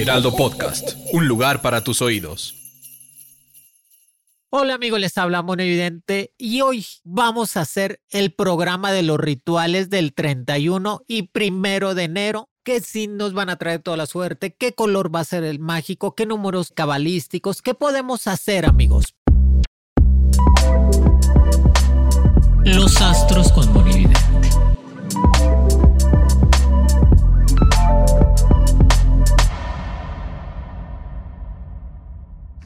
Heraldo Podcast, un lugar para tus oídos. Hola amigos, les habla Mono Evidente y hoy vamos a hacer el programa de los rituales del 31 y primero de enero. ¿Qué signos van a traer toda la suerte? ¿Qué color va a ser el mágico? ¿Qué números cabalísticos? ¿Qué podemos hacer amigos? Los astros con Mono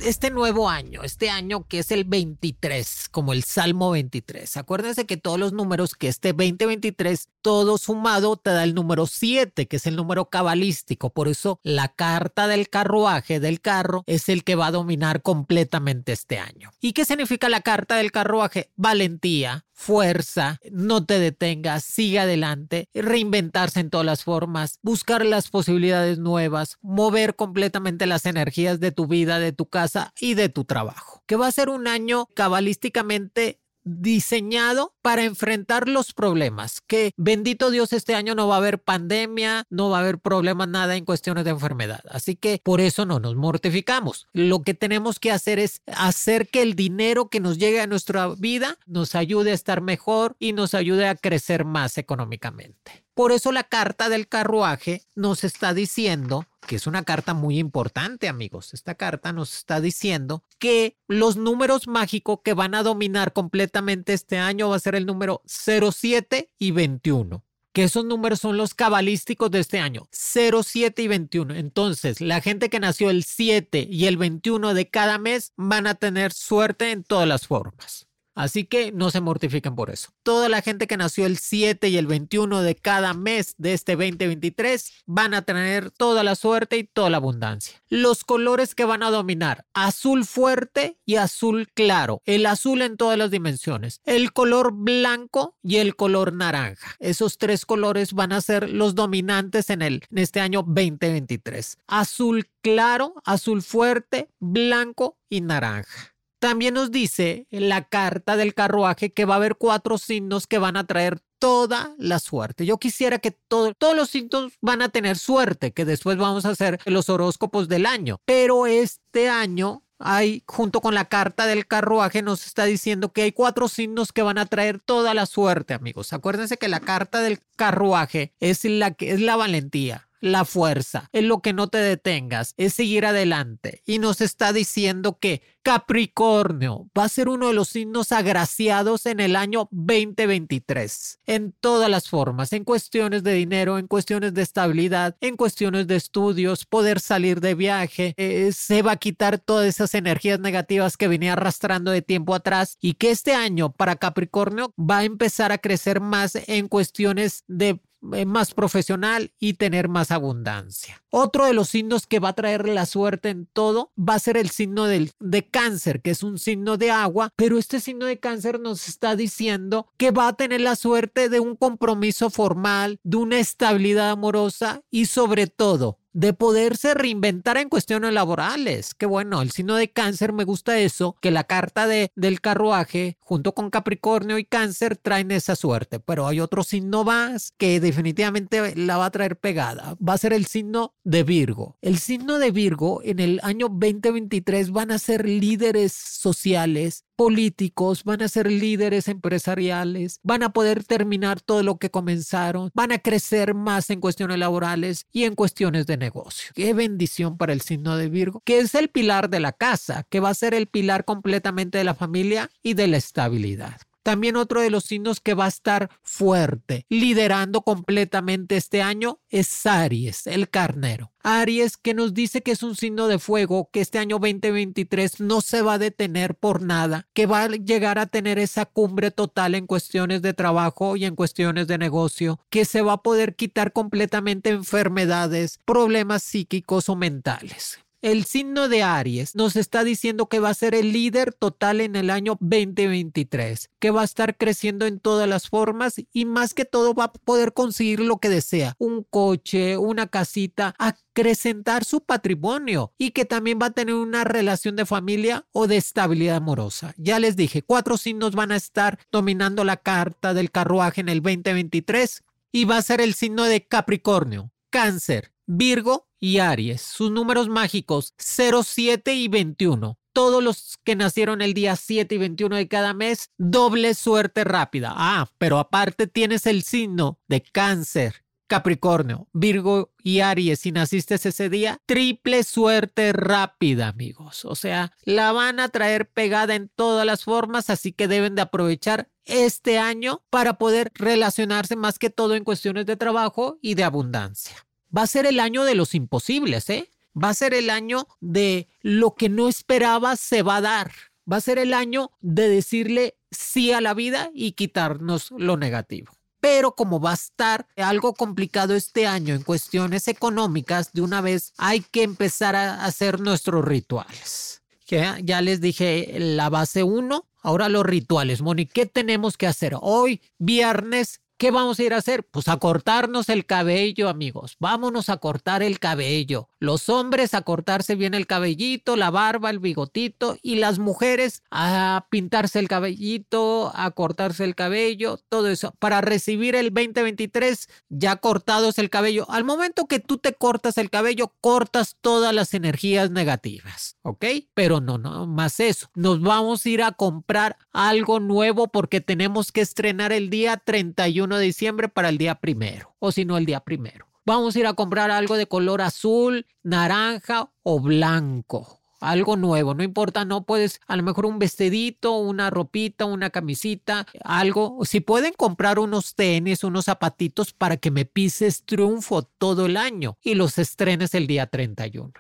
este nuevo año, este año que es el 23, como el Salmo 23. Acuérdense que todos los números que este 2023, todo sumado te da el número 7, que es el número cabalístico. Por eso la carta del carruaje del carro es el que va a dominar completamente este año. ¿Y qué significa la carta del carruaje? Valentía, fuerza, no te detengas, sigue adelante, reinventarse en todas las formas, buscar las posibilidades nuevas, mover completamente las energías de tu vida, de tu casa y de tu trabajo. Que va a ser un año cabalísticamente diseñado para enfrentar los problemas. Que bendito Dios, este año no va a haber pandemia, no va a haber problemas nada en cuestiones de enfermedad. Así que por eso no nos mortificamos. Lo que tenemos que hacer es hacer que el dinero que nos llegue a nuestra vida nos ayude a estar mejor y nos ayude a crecer más económicamente. Por eso la carta del carruaje nos está diciendo que es una carta muy importante, amigos. Esta carta nos está diciendo que los números mágicos que van a dominar completamente este año va a ser el número 07 y 21 que esos números son los cabalísticos de este año, 07 y 21. Entonces, la gente que nació el 7 y el 21 de cada mes van a tener suerte en todas las formas. Así que no se mortifiquen por eso. Toda la gente que nació el 7 y el 21 de cada mes de este 2023 van a tener toda la suerte y toda la abundancia. Los colores que van a dominar, azul fuerte y azul claro. El azul en todas las dimensiones. El color blanco y el color naranja. Esos tres colores van a ser los dominantes en, el, en este año 2023. Azul claro, azul fuerte, blanco y naranja. También nos dice en la carta del carruaje que va a haber cuatro signos que van a traer toda la suerte. Yo quisiera que todos los signos van a tener suerte, que después vamos a hacer los horóscopos del año. Pero este año hay, junto con la carta del carruaje, nos está diciendo que hay cuatro signos que van a traer toda la suerte, amigos. Acuérdense que la carta del carruaje es la que es la valentía la fuerza, es lo que no te detengas, es seguir adelante. Y nos está diciendo que Capricornio va a ser uno de los signos agraciados en el año 2023, en todas las formas, en cuestiones de dinero, en cuestiones de estabilidad, en cuestiones de estudios, poder salir de viaje, eh, se va a quitar todas esas energías negativas que venía arrastrando de tiempo atrás y que este año para Capricornio va a empezar a crecer más en cuestiones de más profesional y tener más abundancia. Otro de los signos que va a traer la suerte en todo va a ser el signo del, de cáncer, que es un signo de agua, pero este signo de cáncer nos está diciendo que va a tener la suerte de un compromiso formal, de una estabilidad amorosa y sobre todo de poderse reinventar en cuestiones laborales. Qué bueno, el signo de cáncer me gusta eso, que la carta de, del carruaje junto con Capricornio y cáncer traen esa suerte, pero hay otro signo más que definitivamente la va a traer pegada. Va a ser el signo de Virgo. El signo de Virgo en el año 2023 van a ser líderes sociales, políticos, van a ser líderes empresariales, van a poder terminar todo lo que comenzaron, van a crecer más en cuestiones laborales y en cuestiones de negocio. Qué bendición para el signo de Virgo, que es el pilar de la casa, que va a ser el pilar completamente de la familia y de la estabilidad. También otro de los signos que va a estar fuerte, liderando completamente este año, es Aries, el carnero. Aries que nos dice que es un signo de fuego, que este año 2023 no se va a detener por nada, que va a llegar a tener esa cumbre total en cuestiones de trabajo y en cuestiones de negocio, que se va a poder quitar completamente enfermedades, problemas psíquicos o mentales. El signo de Aries nos está diciendo que va a ser el líder total en el año 2023, que va a estar creciendo en todas las formas y más que todo va a poder conseguir lo que desea, un coche, una casita, acrecentar su patrimonio y que también va a tener una relación de familia o de estabilidad amorosa. Ya les dije, cuatro signos van a estar dominando la carta del carruaje en el 2023 y va a ser el signo de Capricornio, Cáncer, Virgo y Aries. Sus números mágicos 0, 7 y 21. Todos los que nacieron el día 7 y 21 de cada mes, doble suerte rápida. Ah, pero aparte tienes el signo de cáncer, Capricornio, Virgo y Aries, si naciste ese día, triple suerte rápida, amigos. O sea, la van a traer pegada en todas las formas, así que deben de aprovechar este año para poder relacionarse más que todo en cuestiones de trabajo y de abundancia. Va a ser el año de los imposibles, ¿eh? Va a ser el año de lo que no esperaba se va a dar. Va a ser el año de decirle sí a la vida y quitarnos lo negativo. Pero como va a estar algo complicado este año en cuestiones económicas, de una vez hay que empezar a hacer nuestros rituales. Ya, ya les dije la base 1, ahora los rituales. Moni, ¿qué tenemos que hacer? Hoy, viernes, ¿Qué vamos a ir a hacer? Pues a cortarnos el cabello, amigos. Vámonos a cortar el cabello. Los hombres a cortarse bien el cabellito, la barba, el bigotito y las mujeres a pintarse el cabellito, a cortarse el cabello, todo eso. Para recibir el 2023 ya cortados el cabello. Al momento que tú te cortas el cabello, cortas todas las energías negativas, ¿ok? Pero no, no, más eso. Nos vamos a ir a comprar algo nuevo porque tenemos que estrenar el día 31 de diciembre para el día primero, o si no el día primero. Vamos a ir a comprar algo de color azul, naranja o blanco. Algo nuevo, no importa, no puedes, a lo mejor un vestidito, una ropita, una camisita, algo. Si pueden comprar unos tenis, unos zapatitos para que me pises triunfo todo el año y los estrenes el día 31.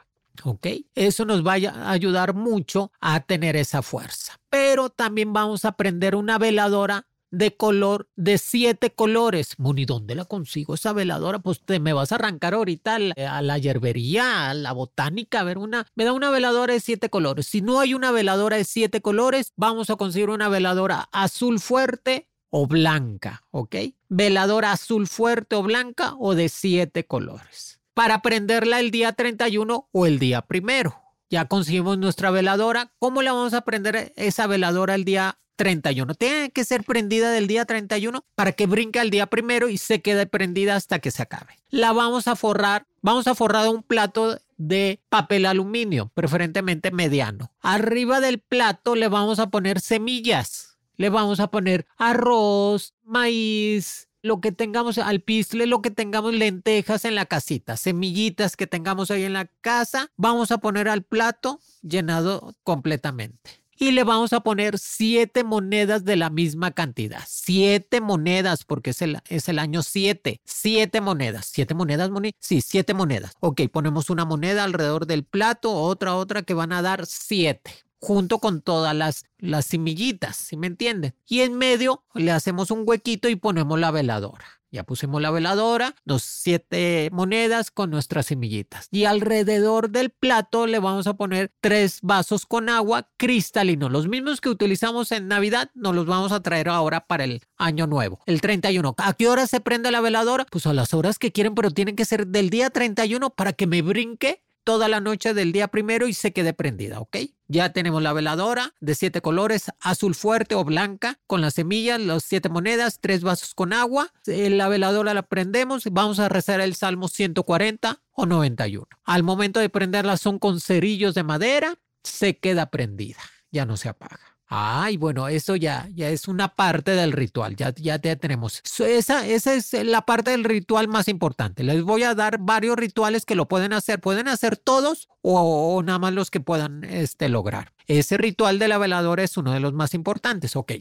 ¿Ok? Eso nos va a ayudar mucho a tener esa fuerza. Pero también vamos a aprender una veladora de color de siete colores. Muni, ¿dónde la consigo esa veladora? Pues te me vas a arrancar ahorita a la, hierbería, a la botánica, a ver una, me da una veladora de siete colores. Si no hay una veladora de siete colores, vamos a conseguir una veladora azul fuerte o blanca, ¿ok? Veladora azul fuerte o blanca o de siete colores. Para prenderla el día 31 o el día primero. Ya conseguimos nuestra veladora. ¿Cómo la vamos a prender esa veladora el día 31. Tiene que ser prendida del día 31 para que brinque al día primero y se quede prendida hasta que se acabe. La vamos a forrar, vamos a forrar un plato de papel aluminio, preferentemente mediano. Arriba del plato le vamos a poner semillas. Le vamos a poner arroz, maíz, lo que tengamos al pisle, lo que tengamos lentejas en la casita, semillitas que tengamos ahí en la casa, vamos a poner al plato llenado completamente y le vamos a poner siete monedas de la misma cantidad. Siete monedas, porque es el, es el año siete. Siete monedas. ¿Siete monedas, Moni? Sí, siete monedas. Ok, ponemos una moneda alrededor del plato, otra, otra que van a dar siete junto con todas las, las semillitas, ¿sí me entienden? Y en medio le hacemos un huequito y ponemos la veladora. Ya pusimos la veladora, los siete monedas con nuestras semillitas. Y alrededor del plato le vamos a poner tres vasos con agua cristalino. Los mismos que utilizamos en Navidad, nos los vamos a traer ahora para el año nuevo, el 31. ¿A qué hora se prende la veladora? Pues a las horas que quieren, pero tienen que ser del día 31 para que me brinque toda la noche del día primero y se quede prendida, ¿ok? Ya tenemos la veladora de siete colores, azul fuerte o blanca, con las semillas, las siete monedas, tres vasos con agua. Eh, la veladora la prendemos vamos a rezar el Salmo 140 o 91. Al momento de prenderla son con cerillos de madera, se queda prendida, ya no se apaga. Ay, bueno, eso ya, ya es una parte del ritual, ya, ya, tenemos. Esa, esa es la parte del ritual más importante. Les voy a dar varios rituales que lo pueden hacer. Pueden hacer todos o, nada más los que puedan este, lograr. Ese ritual de la veladora es uno de los más importantes. Ok,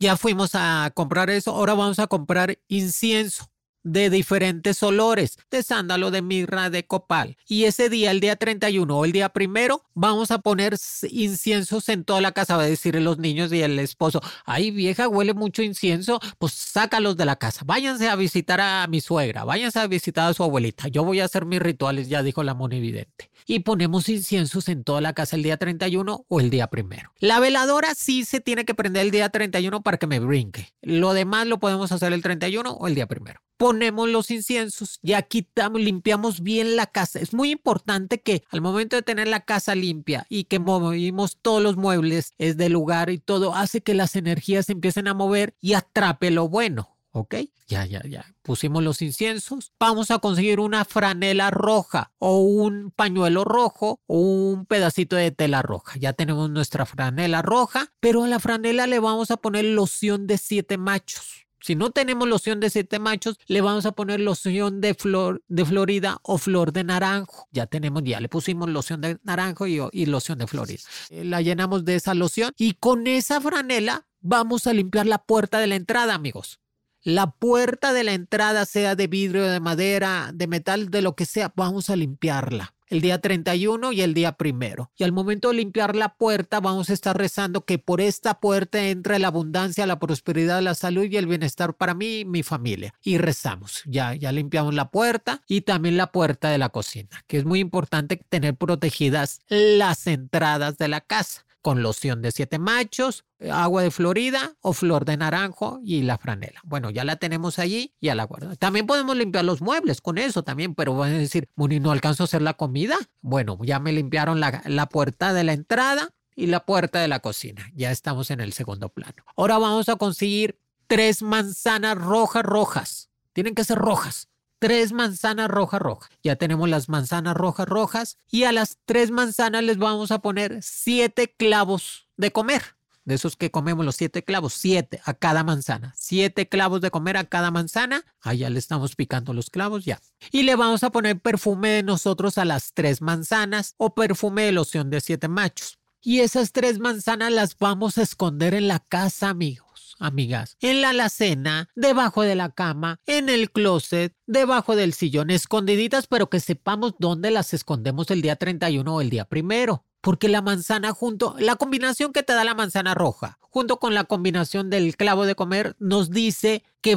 Ya fuimos a comprar eso, ahora vamos a comprar incienso de diferentes olores, de sándalo, de mirra, de copal. Y ese día, el día 31 o el día primero, vamos a poner inciensos en toda la casa. Va a decir los niños y el esposo, ay vieja, huele mucho incienso, pues sácalos de la casa. Váyanse a visitar a mi suegra, váyanse a visitar a su abuelita. Yo voy a hacer mis rituales, ya dijo la monividente. Y ponemos inciensos en toda la casa el día 31 o el día primero. La veladora sí se tiene que prender el día 31 para que me brinque. Lo demás lo podemos hacer el 31 o el día primero ponemos los inciensos, ya quitamos, limpiamos bien la casa. Es muy importante que al momento de tener la casa limpia y que movimos todos los muebles es del lugar y todo, hace que las energías se empiecen a mover y atrape lo bueno. ¿Ok? Ya, ya, ya. Pusimos los inciensos. Vamos a conseguir una franela roja o un pañuelo rojo o un pedacito de tela roja. Ya tenemos nuestra franela roja, pero a la franela le vamos a poner loción de siete machos. Si no tenemos loción de siete machos, le vamos a poner loción de flor de Florida o flor de naranjo. Ya tenemos, ya le pusimos loción de naranjo y, y loción de Florida. Eh, la llenamos de esa loción y con esa franela vamos a limpiar la puerta de la entrada, amigos. La puerta de la entrada, sea de vidrio, de madera, de metal, de lo que sea, vamos a limpiarla el día 31 y el día primero. Y al momento de limpiar la puerta, vamos a estar rezando que por esta puerta entre la abundancia, la prosperidad, la salud y el bienestar para mí y mi familia. Y rezamos. Ya, ya limpiamos la puerta y también la puerta de la cocina, que es muy importante tener protegidas las entradas de la casa con loción de siete machos, agua de Florida o flor de naranjo y la franela. Bueno, ya la tenemos allí, ya la guardo. También podemos limpiar los muebles con eso también, pero van a decir, Muni, ¿no alcanzo a hacer la comida? Bueno, ya me limpiaron la, la puerta de la entrada y la puerta de la cocina. Ya estamos en el segundo plano. Ahora vamos a conseguir tres manzanas rojas rojas. Tienen que ser rojas tres manzanas rojas rojas. Ya tenemos las manzanas rojas rojas y a las tres manzanas les vamos a poner siete clavos de comer. De esos que comemos los siete clavos, siete a cada manzana. Siete clavos de comer a cada manzana. Ahí ya le estamos picando los clavos, ya. Y le vamos a poner perfume de nosotros a las tres manzanas o perfume de loción de siete machos. Y esas tres manzanas las vamos a esconder en la casa, amigo amigas, en la alacena, debajo de la cama, en el closet, debajo del sillón, escondiditas, pero que sepamos dónde las escondemos el día 31 o el día primero. Porque la manzana junto, la combinación que te da la manzana roja, junto con la combinación del clavo de comer, nos dice que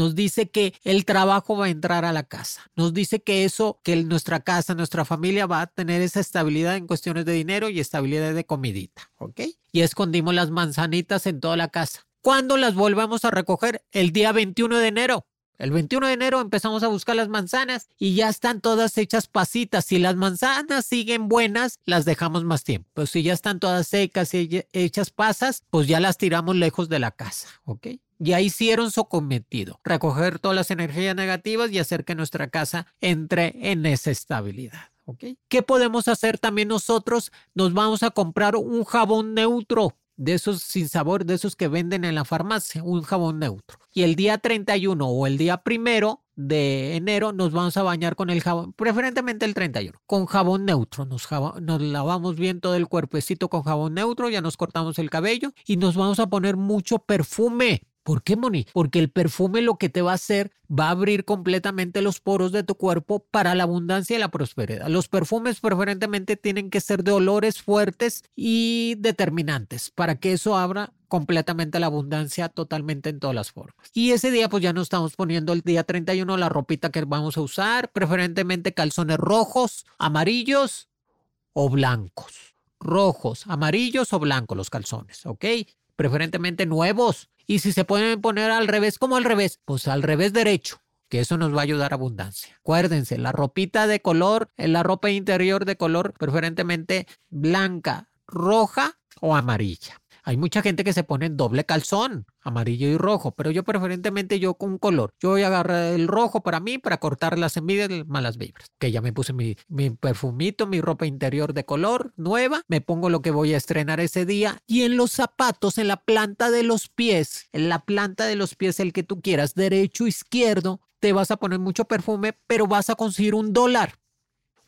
Nos dice que el trabajo va a entrar a la casa. Nos dice que eso, que nuestra casa, nuestra familia va a tener esa estabilidad en cuestiones de dinero y estabilidad de comidita. ¿Ok? Y escondimos las manzanitas en toda la casa. ¿Cuándo las volvemos a recoger? El día 21 de enero. El 21 de enero empezamos a buscar las manzanas y ya están todas hechas pasitas. Si las manzanas siguen buenas, las dejamos más tiempo. Pero si ya están todas secas y hechas pasas, pues ya las tiramos lejos de la casa. ¿Ok? Ya hicieron su cometido, recoger todas las energías negativas y hacer que nuestra casa entre en esa estabilidad. ¿Qué podemos hacer también nosotros? Nos vamos a comprar un jabón neutro de esos sin sabor, de esos que venden en la farmacia, un jabón neutro. Y el día 31 o el día primero de enero nos vamos a bañar con el jabón, preferentemente el 31, con jabón neutro. Nos, nos lavamos bien todo el cuerpecito con jabón neutro, ya nos cortamos el cabello y nos vamos a poner mucho perfume. ¿Por qué, Moni? Porque el perfume lo que te va a hacer va a abrir completamente los poros de tu cuerpo para la abundancia y la prosperidad. Los perfumes preferentemente tienen que ser de olores fuertes y determinantes para que eso abra completamente la abundancia totalmente en todas las formas. Y ese día pues ya nos estamos poniendo el día 31 la ropita que vamos a usar, preferentemente calzones rojos, amarillos o blancos. Rojos, amarillos o blancos los calzones, ¿ok? Preferentemente nuevos y si se pueden poner al revés, como al revés, pues al revés derecho que eso nos va a ayudar a abundancia. Acuérdense, la ropita de color, la ropa interior de color preferentemente blanca, roja o amarilla. Hay mucha gente que se pone en doble calzón, amarillo y rojo, pero yo preferentemente yo con un color. Yo voy a agarrar el rojo para mí, para cortar las y malas vibras. Que ya me puse mi, mi perfumito, mi ropa interior de color nueva, me pongo lo que voy a estrenar ese día y en los zapatos, en la planta de los pies, en la planta de los pies, el que tú quieras, derecho, izquierdo, te vas a poner mucho perfume, pero vas a conseguir un dólar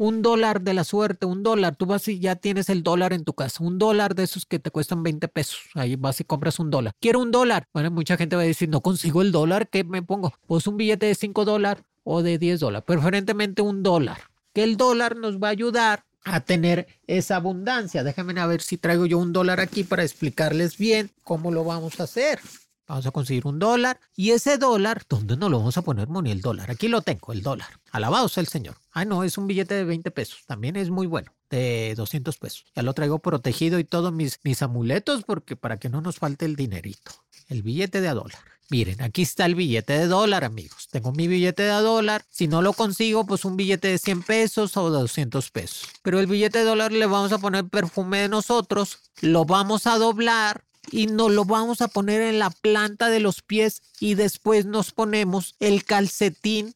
un dólar de la suerte, un dólar, tú vas y ya tienes el dólar en tu casa, un dólar de esos que te cuestan 20 pesos, ahí vas y compras un dólar. Quiero un dólar. Bueno, mucha gente va a decir, no consigo el dólar, ¿qué me pongo? Pues un billete de 5 dólares o de 10 dólares, preferentemente un dólar. Que el dólar nos va a ayudar a tener esa abundancia. Déjenme a ver si traigo yo un dólar aquí para explicarles bien cómo lo vamos a hacer. Vamos a conseguir un dólar. Y ese dólar, ¿dónde no lo vamos a poner, Moni? El dólar. Aquí lo tengo, el dólar. Alabado sea el Señor. Ah, no, es un billete de 20 pesos. También es muy bueno. De 200 pesos. Ya lo traigo protegido y todos mis, amuletos porque para que no nos falte el dinerito. El billete de a dólar. Miren, aquí está el billete de dólar, amigos. Tengo mi billete de dólar. Si no lo consigo, pues un billete de 100 pesos o de 200 pesos. Pero el billete de dólar le vamos a poner perfume de nosotros. Lo vamos a doblar y nos lo vamos a poner en la planta de los pies y después nos ponemos el calcetín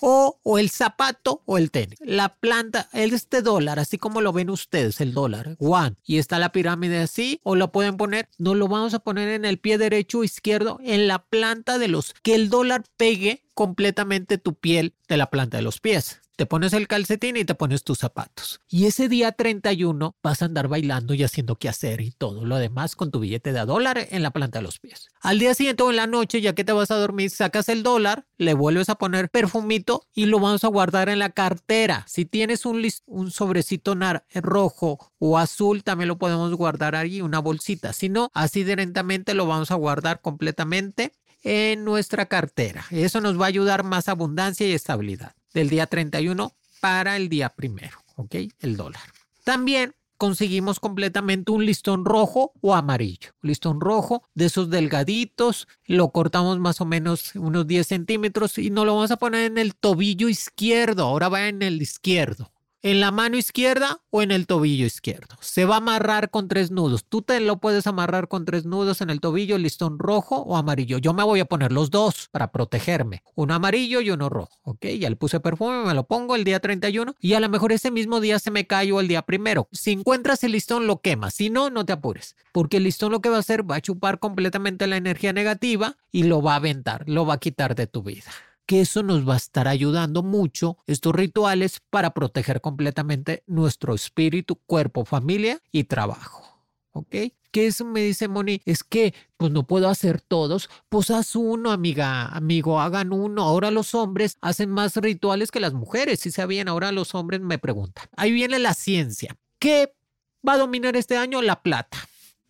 o, o, el zapato o el tenis. La planta, este dólar, así como lo ven ustedes, el dólar, one, y está la pirámide así, o lo pueden poner, nos lo vamos a poner en el pie derecho o izquierdo, en la planta de los, que el dólar pegue completamente tu piel de la planta de los pies te pones el calcetín y te pones tus zapatos. Y ese día 31 vas a andar bailando y haciendo qué hacer y todo lo demás con tu billete de dólar en la planta de los pies. Al día siguiente o en la noche, ya que te vas a dormir, sacas el dólar, le vuelves a poner perfumito y lo vamos a guardar en la cartera. Si tienes un, un sobrecito nar rojo o azul, también lo podemos guardar ahí, una bolsita. Si no, así directamente lo vamos a guardar completamente en nuestra cartera. Eso nos va a ayudar más abundancia y estabilidad del día 31 para el día primero, ¿ok? El dólar. También conseguimos completamente un listón rojo o amarillo. listón rojo de esos delgaditos, lo cortamos más o menos unos 10 centímetros y nos lo vamos a poner en el tobillo izquierdo. Ahora va en el izquierdo, en la mano izquierda o en el tobillo izquierdo. Se va a amarrar con tres nudos. Tú te lo puedes amarrar con tres nudos en el tobillo, listón rojo o amarillo. Yo me voy a poner los dos para protegerme. Uno amarillo y uno rojo. Ok, ya le puse perfume, me lo pongo el día 31 y a lo mejor ese mismo día se me cayó el día primero. Si encuentras el listón, lo quemas. Si no, no te apures. Porque el listón lo que va a hacer va a chupar completamente la energía negativa y lo va a aventar, lo va a quitar de tu vida que eso nos va a estar ayudando mucho, estos rituales, para proteger completamente nuestro espíritu, cuerpo, familia y trabajo. ¿Ok? ¿Qué eso me dice Moni? Es que pues no puedo hacer todos. Pues haz uno, amiga, amigo, hagan uno. Ahora los hombres hacen más rituales que las mujeres. Si sabían, ahora los hombres me preguntan. Ahí viene la ciencia. ¿Qué va a dominar este año? La plata.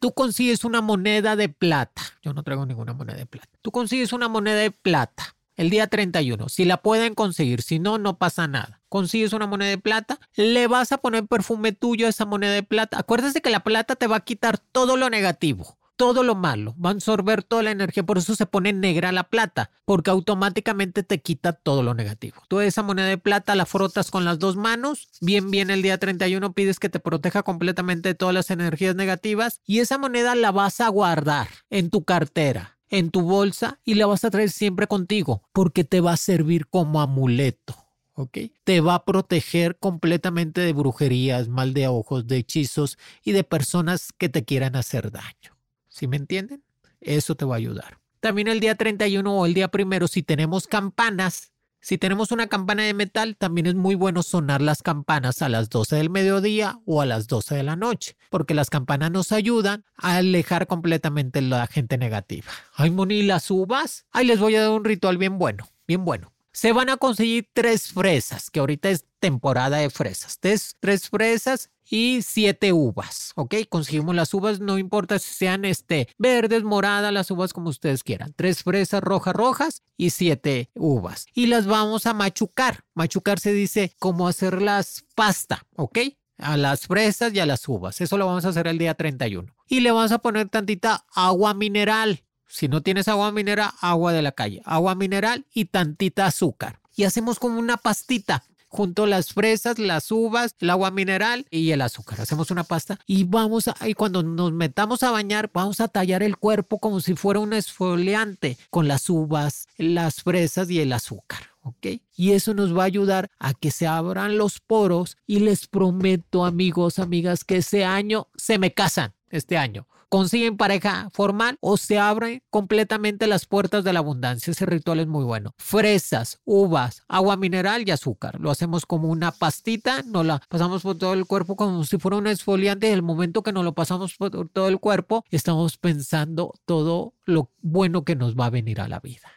Tú consigues una moneda de plata. Yo no traigo ninguna moneda de plata. Tú consigues una moneda de plata el día 31. Si la pueden conseguir, si no, no pasa nada. Consigues una moneda de plata, le vas a poner perfume tuyo a esa moneda de plata. Acuérdate que la plata te va a quitar todo lo negativo, todo lo malo, va a absorber toda la energía, por eso se pone negra la plata, porque automáticamente te quita todo lo negativo. Tú esa moneda de plata la frotas con las dos manos, bien bien el día 31 pides que te proteja completamente de todas las energías negativas y esa moneda la vas a guardar en tu cartera en tu bolsa y la vas a traer siempre contigo porque te va a servir como amuleto. ¿ok? Te va a proteger completamente de brujerías, mal de ojos, de hechizos y de personas que te quieran hacer daño. ¿Sí me entienden? Eso te va a ayudar. También el día 31 o el día primero, si tenemos campanas, Si tenemos una campana de metal, también es muy bueno sonar las campanas a las 12 del mediodía o a las 12 de la noche, porque las campanas nos ayudan a alejar completamente la gente negativa. Ay, Moni, las uvas. Ay, les voy a dar un ritual bien bueno, bien bueno se van a conseguir tres fresas, que ahorita es temporada de fresas. Tres, tres fresas y siete uvas, ¿ok? Conseguimos las uvas, no importa si sean este, verdes, moradas, las uvas como ustedes quieran. Tres fresas rojas, rojas y siete uvas. Y las vamos a machucar. Machucar se dice como hacerlas pasta, ¿ok? A las fresas y a las uvas. Eso lo vamos a hacer el día 31. Y le vamos a poner tantita agua mineral. Si no tienes agua mineral, agua de la calle, agua mineral y tantita azúcar. Y hacemos como una pastita junto las fresas, las uvas, el agua mineral y el azúcar. Hacemos una pasta y vamos a, y cuando nos metamos a bañar, vamos a tallar el cuerpo como si fuera un esfoliante con las uvas, las fresas y el azúcar. ¿ok? Y eso nos va a ayudar a que se abran los poros y les prometo amigos, amigas, que ese año se me casan, este año consiguen pareja formal o se abren completamente las puertas de la abundancia. Ese ritual es muy bueno. Fresas, uvas, agua mineral y azúcar. Lo hacemos como una pastita, nos la pasamos por todo el cuerpo como si fuera un esfoliante. Y el momento que nos lo pasamos por todo el cuerpo, estamos pensando todo lo bueno que nos va a venir a la vida.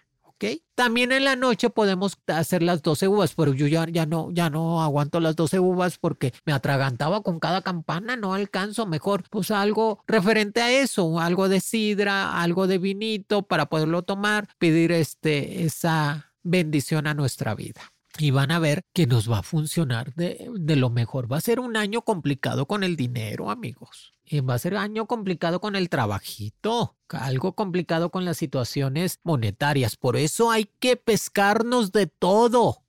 También en la noche podemos hacer las 12 uvas, pero yo ya, ya, no, ya no aguanto las 12 uvas porque me atragantaba con cada campana, no alcanzo. Mejor pues algo referente a eso, algo de sidra, algo de vinito para poderlo tomar, pedir este, esa bendición a nuestra vida y van a ver que nos va a funcionar de, de, lo mejor. Va a ser un año complicado con el dinero, amigos va a ser año complicado con el trabajito, algo complicado con las situaciones monetarias. Por eso hay que pescarnos de todo,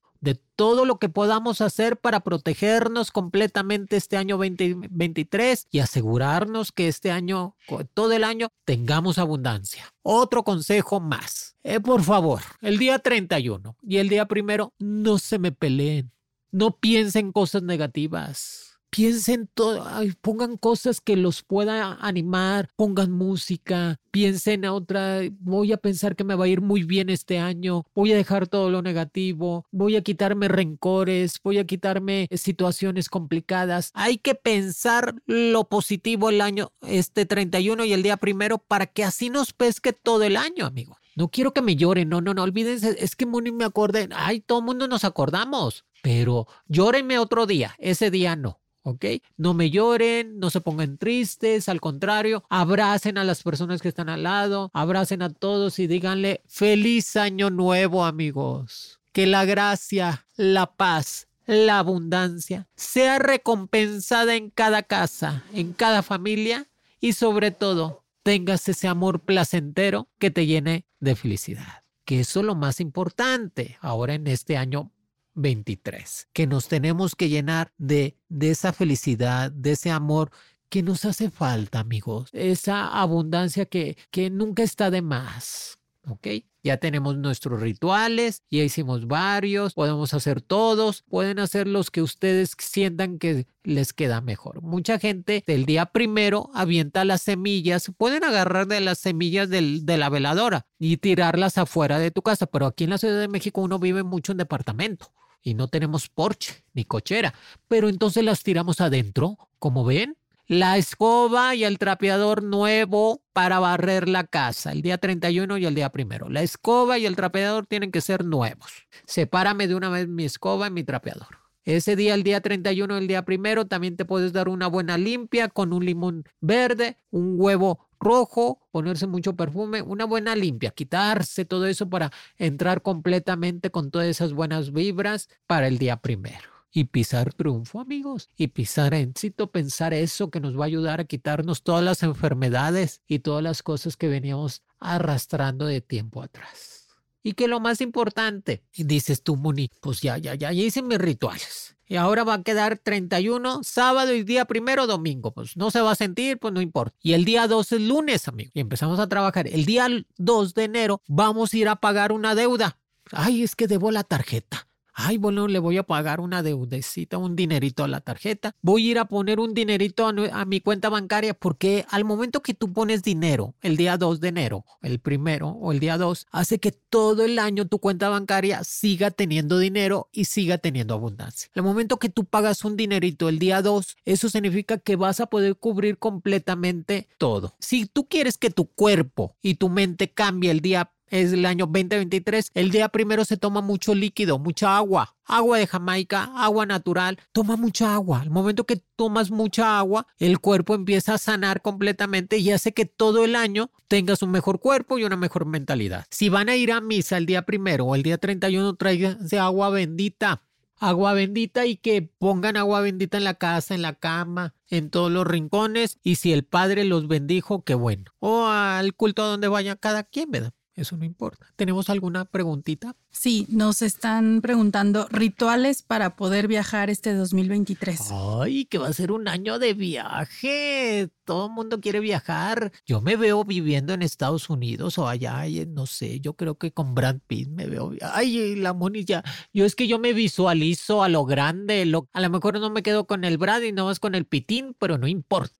todo lo que podamos hacer para protegernos completamente este año 2023 y asegurarnos que este año, todo el año, tengamos abundancia. Otro consejo más. Eh, por favor, el día 31 y el día primero, no se me peleen. No piensen cosas negativas piensen todo, pongan cosas que los pueda animar, pongan música, piensen a otra, voy a pensar que me va a ir muy bien este año, voy a dejar todo lo negativo, voy a quitarme rencores, voy a quitarme situaciones complicadas. Hay que pensar lo positivo el año, este 31 y el día primero, para que así nos pesque todo el año, amigo. No quiero que me lloren, no, no, no, olvídense, es que Moni me acordé, ay, todo el mundo nos acordamos, pero llórenme otro día, ese día no. ¿Ok? No me lloren, no se pongan tristes, al contrario, abracen a las personas que están al lado, abracen a todos y díganle feliz año nuevo, amigos. Que la gracia, la paz, la abundancia sea recompensada en cada casa, en cada familia y sobre todo tengas ese amor placentero que te llene de felicidad. Que eso es lo más importante ahora en este año 23, que nos tenemos que llenar de, de esa felicidad, de ese amor que nos hace falta, amigos, esa abundancia que, que nunca está de más. ¿Ok? Ya tenemos nuestros rituales, ya hicimos varios, podemos hacer todos, pueden hacer los que ustedes sientan que les queda mejor. Mucha gente del día primero avienta las semillas, pueden agarrar de las semillas de la veladora y tirarlas afuera de tu casa, pero aquí en la Ciudad de México uno vive mucho en departamento y no tenemos porche ni cochera, pero entonces las tiramos adentro, como ven. La escoba y el trapeador nuevo para barrer la casa, el día 31 y el día primero. La escoba y el trapeador tienen que ser nuevos. Sepárame de una vez mi escoba y mi trapeador. Ese día, el día 31, el día primero, también te puedes dar una buena limpia con un limón verde, un huevo rojo, ponerse mucho perfume, una buena limpia, quitarse todo eso para entrar completamente con todas esas buenas vibras para el día primero. Y pisar triunfo, amigos, y pisar éxito, pensar eso que nos va a ayudar a quitarnos todas las enfermedades y todas las cosas que veníamos arrastrando de tiempo atrás. Y que lo más importante, dices tú, Muni, pues ya, ya, ya, ya hice mis rituales y ahora va a quedar 31, sábado y día primero, domingo. Pues no se va a sentir, pues no importa. Y el día 2 es lunes, amigo. Y empezamos a trabajar. El día 2 de enero vamos a ir a pagar una deuda. Ay, es que debo la tarjeta. Ay, bueno, le voy a pagar una deudecita, un dinerito a la tarjeta. Voy a ir a poner un dinerito a, mi cuenta bancaria porque al momento que tú pones dinero el día 2 de enero, el primero o el día 2, hace que todo el año tu cuenta bancaria siga teniendo dinero y siga teniendo abundancia. Al momento que tú pagas un dinerito el día 2, eso significa que vas a poder cubrir completamente todo. Si tú quieres que tu cuerpo y tu mente cambie el día es el año 2023. El día primero se toma mucho líquido, mucha agua, agua de Jamaica, agua natural. Toma mucha agua. Al momento que tomas mucha agua, el cuerpo empieza a sanar completamente y hace que todo el año tengas un mejor cuerpo y una mejor mentalidad. Si van a ir a misa el día primero o el día 31, de agua bendita agua bendita y que pongan agua bendita en la casa, en la cama, en todos los rincones y si el Padre los bendijo, qué bueno. O al culto donde vaya cada quien, ¿verdad? Eso no importa. ¿Tenemos alguna preguntita? Sí, nos están preguntando rituales para poder viajar este 2023. Ay, que va a ser un año de viaje. Todo el mundo quiere viajar. Yo me veo viviendo en Estados Unidos o allá, no sé, yo creo que con Brad Pitt me veo. Ay, la Moni ya. Yo es que yo me visualizo a lo grande. a lo mejor no me quedo con el Brad y no más con el Pitín, pero no importa.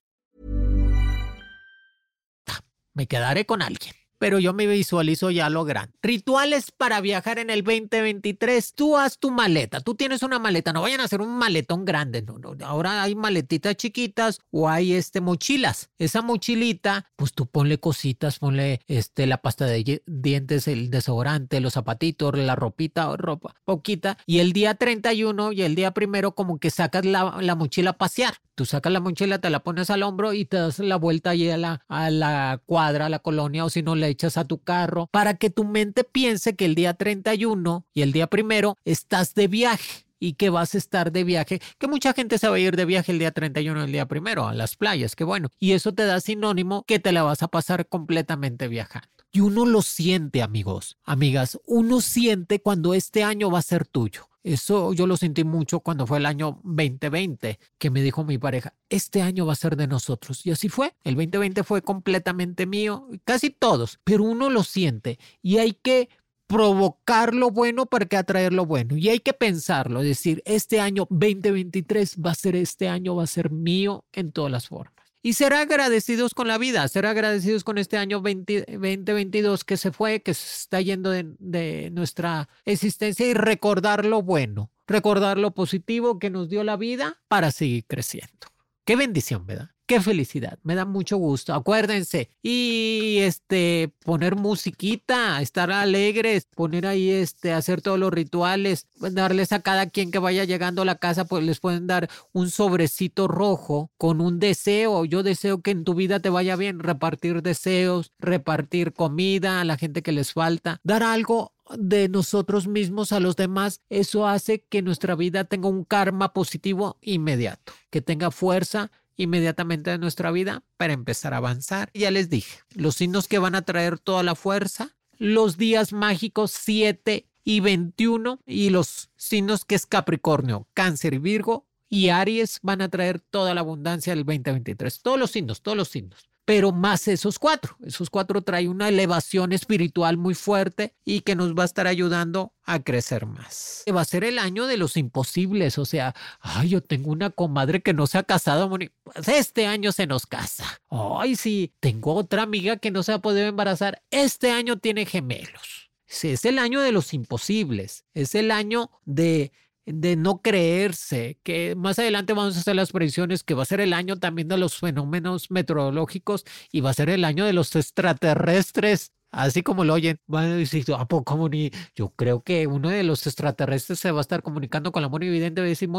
Me quedaré con alguien. Pero yo me visualizo ya lo grande. Rituales para viajar en el 2023. Tú haz tu maleta. Tú tienes una maleta. No vayan a hacer un maletón grande. No, no. Ahora hay maletitas chiquitas o hay este mochilas. Esa mochilita, pues tú ponle cositas, ponle este la pasta de dientes, el desodorante, los zapatitos, la ropita, ropa poquita. Y el día 31 y el día primero como que sacas la, la mochila a pasear. Tú sacas la mochila, te la pones al hombro y te das la vuelta ahí a la, a la cuadra, a la colonia, o si no, le echas a tu carro, para que tu mente piense que el día 31 y el día primero estás de viaje y que vas a estar de viaje, que mucha gente se va a ir de viaje el día 31 y el día primero a las playas, que bueno, y eso te da sinónimo que te la vas a pasar completamente viajando. Y uno lo siente, amigos, amigas, uno siente cuando este año va a ser tuyo. Eso yo lo sentí mucho cuando fue el año 2020, que me dijo mi pareja, este año va a ser de nosotros. Y así fue. El 2020 fue completamente mío, casi todos, pero uno lo siente y hay que provocar lo bueno para que atraer lo bueno. Y hay que pensarlo, decir, este año 2023 va a ser este año, va a ser mío en todas las formas y ser agradecidos con la vida, ser agradecidos con este año 2022 que se fue, que se está yendo de, de, nuestra existencia y recordar lo bueno, recordar lo positivo que nos dio la vida para seguir creciendo. Qué bendición, ¿verdad? Qué felicidad, me da mucho gusto. Acuérdense y este poner musiquita, estar alegres, poner ahí este hacer todos los rituales, darles a cada quien que vaya llegando a la casa, pues les pueden dar un sobrecito rojo con un deseo. Yo deseo que en tu vida te vaya bien, repartir deseos, repartir comida a la gente que les falta, dar algo de nosotros mismos a los demás, eso hace que nuestra vida tenga un karma positivo inmediato, que tenga fuerza inmediatamente de nuestra vida para empezar a avanzar. Ya les dije, los signos que van a traer toda la fuerza, los días mágicos 7 y 21 y los signos que es Capricornio, Cáncer y Virgo y Aries van a traer toda la abundancia del 2023. Todos los signos, todos los signos pero más esos cuatro. Esos cuatro traen una elevación espiritual muy fuerte y que nos va a estar ayudando a crecer más. Va a ser el año de los imposibles, o sea, ay, yo tengo una comadre que no se ha casado, pues este año se nos casa. Ay, sí, tengo otra amiga que no se ha podido embarazar, este año tiene gemelos. Es el año de los imposibles, es el año de de no creerse, que más adelante vamos a hacer las predicciones que va a ser el año también de los fenómenos meteorológicos y va a ser el año de los extraterrestres. Así como lo oyen, van a decir, ¿a poco, Moni? Yo creo que uno de los extraterrestres se va a estar comunicando con la Moni Evidente y va a decir,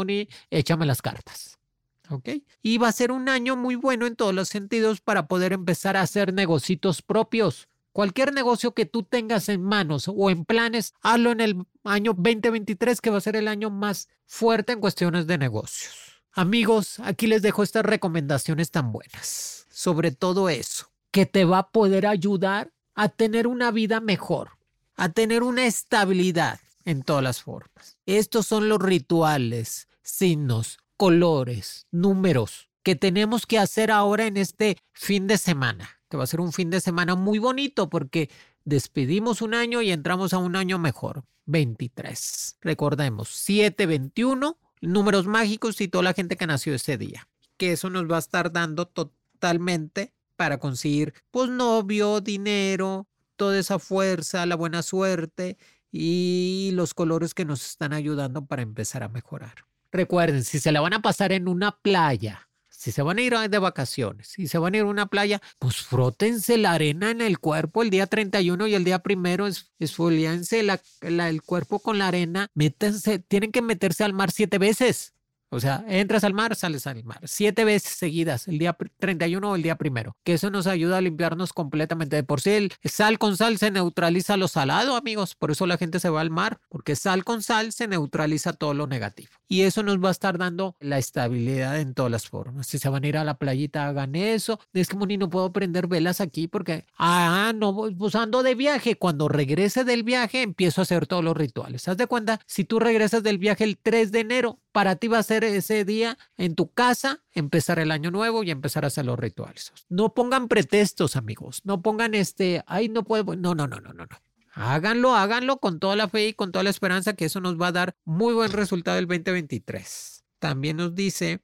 échame las cartas. ¿Ok? Y va a ser un año muy bueno en todos los sentidos para poder empezar a hacer negocios propios. Cualquier negocio que tú tengas en manos o en planes, hazlo en el año 2023, que va a ser el año más fuerte en cuestiones de negocios. Amigos, aquí les dejo estas recomendaciones tan buenas sobre todo eso, que te va a poder ayudar a tener una vida mejor, a tener una estabilidad en todas las formas. Estos son los rituales, signos, colores, números que tenemos que hacer ahora en este fin de semana va a ser un fin de semana muy bonito porque despedimos un año y entramos a un año mejor, 23. Recordemos, 7, 21, números mágicos y toda la gente que nació ese día. Que eso nos va a estar dando totalmente para conseguir, pues, novio, dinero, toda esa fuerza, la buena suerte y los colores que nos están ayudando para empezar a mejorar. Recuerden, si se la van a pasar en una playa, si se van a ir de vacaciones, si se van a ir a una playa, pues frótense la arena en el cuerpo el día 31 y el día primero, es, esfolianse la, el cuerpo con la arena, métanse, tienen que meterse al mar siete veces. O sea, entras al mar, sales al mar. Siete veces seguidas, el día 31 o el día primero. Que eso nos ayuda a limpiarnos completamente. De por sí, el sal con sal se neutraliza lo salado, amigos. Por eso la gente se va al mar, porque sal con sal se neutraliza todo lo negativo. Y eso nos va a estar dando la estabilidad en todas las formas. Si se van a ir a la playita, hagan eso. Es que, Moni, no puedo prender velas aquí porque, ah, no, pues ando de viaje. Cuando regrese del viaje, empiezo a hacer todos los rituales. Haz de cuenta, si tú regresas del viaje el 3 de enero, para ti va a ser ese día en tu casa, empezar el año nuevo y empezar a hacer los rituales. No pongan pretextos, amigos. No pongan este, ay, no puedo. No, no, no, no, no, no. Háganlo, háganlo con toda la fe y con toda la esperanza que eso nos va a dar muy buen resultado el 2023. También nos dice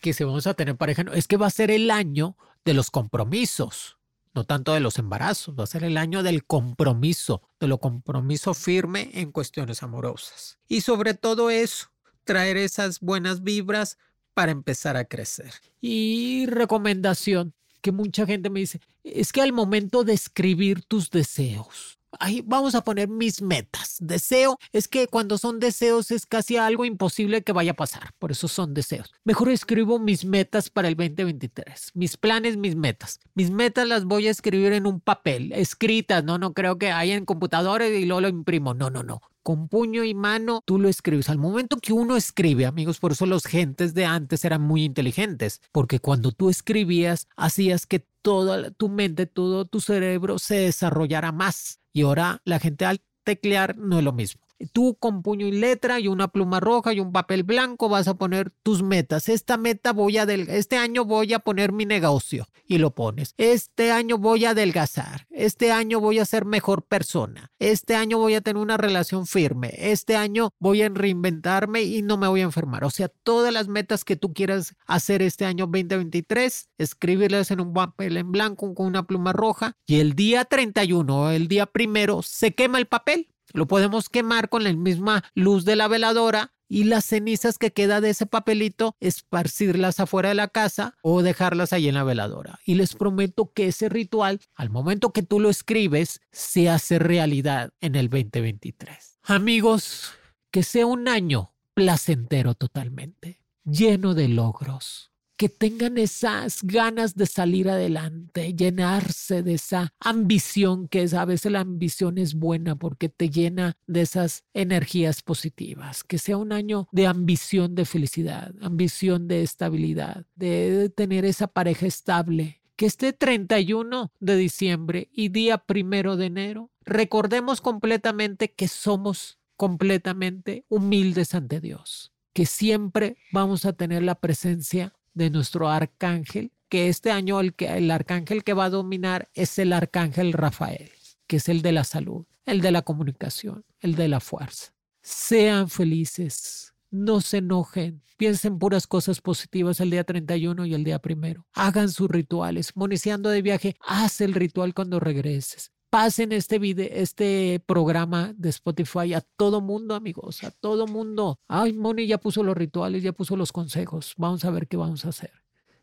que si vamos a tener pareja, es que va a ser el año de los compromisos, no tanto de los embarazos, va a ser el año del compromiso, de lo compromiso firme en cuestiones amorosas. Y sobre todo eso, traer esas buenas vibras para empezar a crecer. Y recomendación que mucha gente me dice, es que al momento de escribir tus deseos, Ahí vamos a poner mis metas. Deseo es que cuando son deseos es casi algo imposible que vaya a pasar. Por eso son deseos. Mejor escribo mis metas para el 2023. Mis planes, mis metas. Mis metas las voy a escribir en un papel, escritas. No, no creo que haya en computadores y luego lo imprimo. No, no, no con puño y mano, tú lo escribes. Al momento que uno escribe, amigos, por eso los gentes de antes eran muy inteligentes, porque cuando tú escribías, hacías que toda tu mente, todo tu cerebro se desarrollara más. Y ahora la gente al teclear no es lo mismo. Tú con puño y letra y una pluma roja y un papel blanco vas a poner tus metas. Esta meta voy a este año voy a poner mi negocio y lo pones. Este año voy a adelgazar. Este año voy a ser mejor persona. Este año voy a tener una relación firme. Este año voy a reinventarme y no me voy a enfermar. O sea, todas las metas que tú quieras hacer este año 2023, escribirlas en un papel en blanco con una pluma roja y el día 31 el día primero se quema el papel lo podemos quemar con la misma luz de la veladora y las cenizas que queda de ese papelito esparcirlas afuera de la casa o dejarlas ahí en la veladora. Y les prometo que ese ritual, al momento que tú lo escribes, se hace realidad en el 2023. Amigos, que sea un año placentero totalmente, lleno de logros que tengan esas ganas de salir adelante, llenarse de esa ambición, que es, a veces la ambición es buena porque te llena de esas energías positivas, que sea un año de ambición de felicidad, ambición de estabilidad, de tener esa pareja estable, que esté 31 de diciembre y día primero de enero, recordemos completamente que somos completamente humildes ante Dios, que siempre vamos a tener la presencia de nuestro arcángel, que este año el, que, el arcángel que va a dominar es el arcángel Rafael, que es el de la salud, el de la comunicación, el de la fuerza. Sean felices, no se enojen, piensen puras cosas positivas el día 31 y el día primero. Hagan sus rituales. Moniciando de viaje, haz el ritual cuando regreses. Pasen este video, este programa de Spotify a todo mundo, amigos, a todo mundo. Ay, Moni ya puso los rituales, ya puso los consejos. Vamos a ver qué vamos a hacer.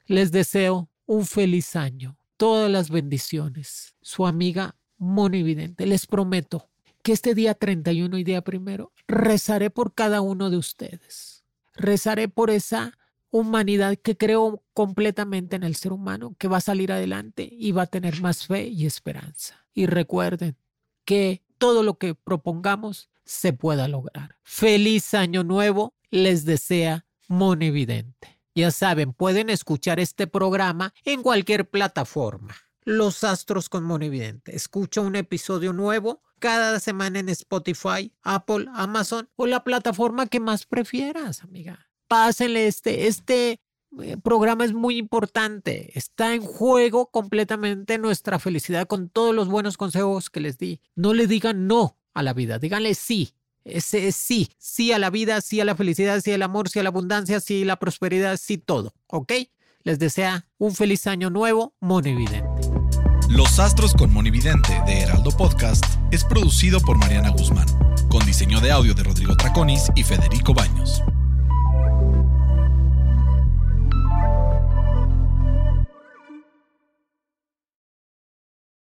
Les deseo un feliz año, todas las bendiciones. Su amiga Moni Vidente, les prometo que este día 31 y día primero rezaré por cada uno de ustedes. Rezaré por esa humanidad que creo completamente en el ser humano, que va a salir adelante y va a tener más fe y esperanza. Y recuerden que todo lo que propongamos se pueda lograr. Feliz año nuevo les desea Monividente. Ya saben, pueden escuchar este programa en cualquier plataforma. Los Astros con Monividente. Escucha un episodio nuevo cada semana en Spotify, Apple, Amazon o la plataforma que más prefieras, amiga pásenle este, este programa es muy importante. Está en juego completamente nuestra felicidad con todos los buenos consejos que les di. No le digan no a la vida, díganle sí. Ese es sí, sí a la vida, sí a la felicidad, sí al amor, sí a la abundancia, sí a la prosperidad, sí todo, ¿ok? Les desea un feliz año nuevo, Monividente. Los Astros con Monividente de Heraldo Podcast es producido por Mariana Guzmán, con diseño de audio de Rodrigo Traconis y Federico Baños.